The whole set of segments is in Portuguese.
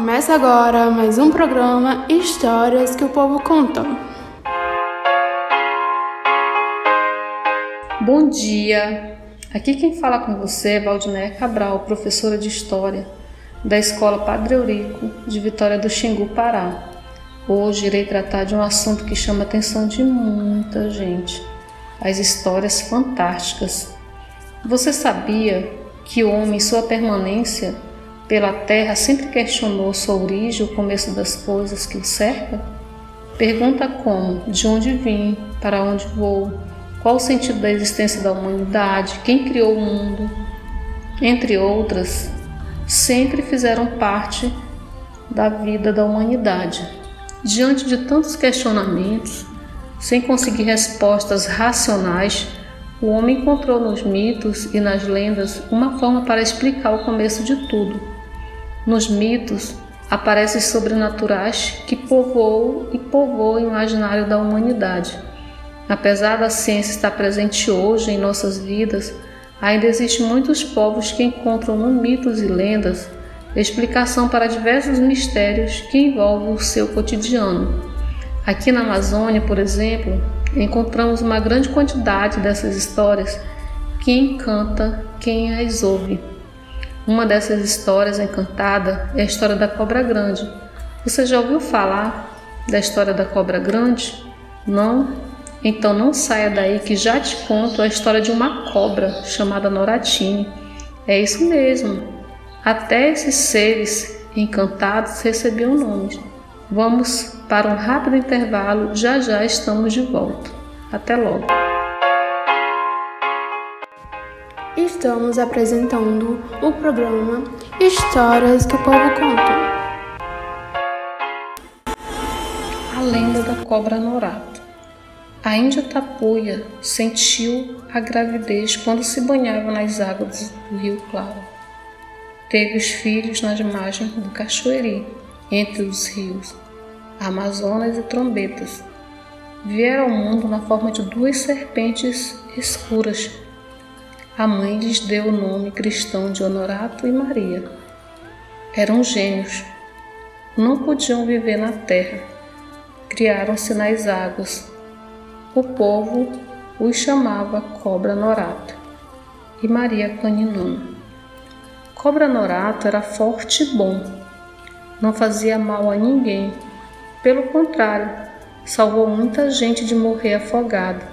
Começa agora mais um programa Histórias que o Povo Conta. Bom dia! Aqui quem fala com você é Valdinéia Cabral, professora de História da Escola Padre Eurico de Vitória do Xingu, Pará. Hoje irei tratar de um assunto que chama a atenção de muita gente: as histórias fantásticas. Você sabia que o homem, em sua permanência pela terra, sempre questionou sua origem, o começo das coisas que o cerca? Pergunta como, de onde vim, para onde vou, qual o sentido da existência da humanidade, quem criou o mundo, entre outras, sempre fizeram parte da vida da humanidade. Diante de tantos questionamentos, sem conseguir respostas racionais, o homem encontrou nos mitos e nas lendas uma forma para explicar o começo de tudo. Nos mitos, aparecem sobrenaturais que povoam e povoam o imaginário da humanidade. Apesar da ciência estar presente hoje em nossas vidas, ainda existem muitos povos que encontram no mitos e lendas explicação para diversos mistérios que envolvem o seu cotidiano. Aqui na Amazônia, por exemplo, encontramos uma grande quantidade dessas histórias que encanta quem as ouve. Uma dessas histórias encantada é a história da cobra grande. Você já ouviu falar da história da cobra grande? Não? Então não saia daí que já te conto a história de uma cobra chamada Noratini. É isso mesmo. Até esses seres encantados recebiam nomes. Vamos para um rápido intervalo, já já estamos de volta. Até logo. Estamos apresentando o programa Histórias que o Povo Conta. A lenda da cobra Norato. A índia Tapuia sentiu a gravidez quando se banhava nas águas do rio Claro. Teve os filhos nas margens do Cachoeiri, entre os rios Amazonas e Trombetas vieram ao mundo na forma de duas serpentes escuras. A mãe lhes deu o nome cristão de Honorato e Maria. Eram gêmeos. Não podiam viver na terra. Criaram-se nas águas. O povo os chamava Cobra Norato e Maria Caninano. Cobra Norato era forte e bom. Não fazia mal a ninguém. Pelo contrário, salvou muita gente de morrer afogado.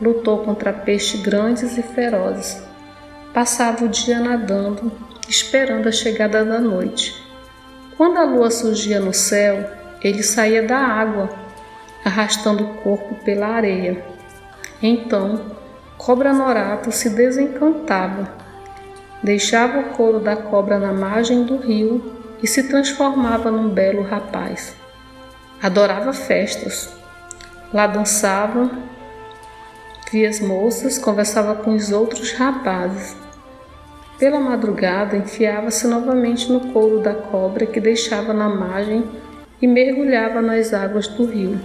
Lutou contra peixes grandes e ferozes. Passava o dia nadando, esperando a chegada da noite. Quando a lua surgia no céu, ele saía da água, arrastando o corpo pela areia. Então, Cobra Norato se desencantava. Deixava o couro da cobra na margem do rio e se transformava num belo rapaz. Adorava festas. Lá dançava, via as moças, conversava com os outros rapazes. Pela madrugada, enfiava-se novamente no couro da cobra que deixava na margem e mergulhava nas águas do rio.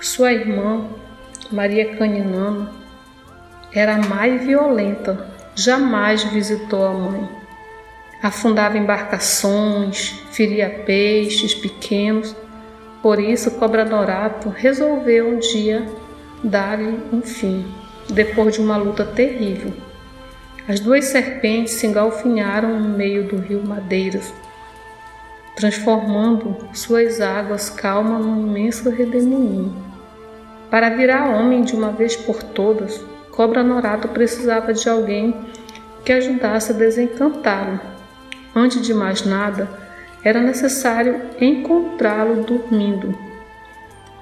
Sua irmã, Maria Caninana, era mais violenta, jamais visitou a mãe. Afundava embarcações, feria peixes pequenos por isso, Cobra Dorato resolveu um dia dar-lhe um fim, depois de uma luta terrível. As duas serpentes se engalfinharam no meio do rio Madeiras, transformando suas águas calmas num imenso redemoinho. Para virar homem de uma vez por todas, Cobra Norato precisava de alguém que ajudasse a desencantá-lo. Antes de mais nada, era necessário encontrá-lo dormindo.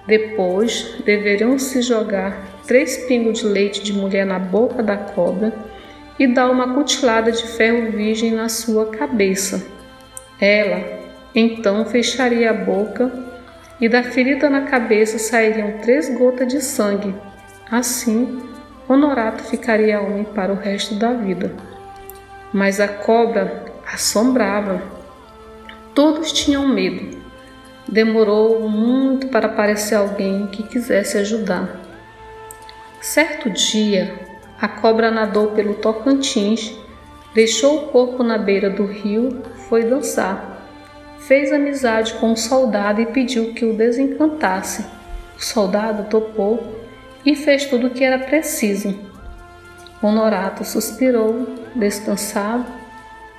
Depois, deveriam se jogar três pingos de leite de mulher na boca da cobra e dar uma cutilada de ferro virgem na sua cabeça. Ela, então, fecharia a boca e da ferida na cabeça sairiam três gotas de sangue. Assim, Honorato ficaria homem para o resto da vida. Mas a cobra assombrava Todos tinham medo. Demorou muito para aparecer alguém que quisesse ajudar. Certo dia, a cobra nadou pelo Tocantins, deixou o corpo na beira do rio, foi dançar. fez amizade com um soldado e pediu que o desencantasse. O soldado topou e fez tudo o que era preciso. Honorato suspirou, descansado,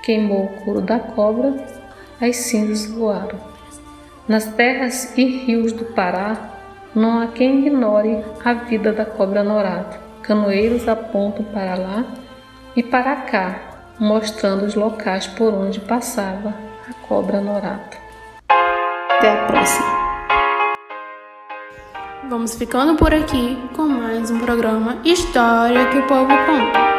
queimou o couro da cobra, as cinzas voaram. Nas terras e rios do Pará, não há quem ignore a vida da cobra Norato. Canoeiros apontam para lá e para cá, mostrando os locais por onde passava a cobra Norato. Até a próxima! Vamos ficando por aqui com mais um programa História que o Povo Conta.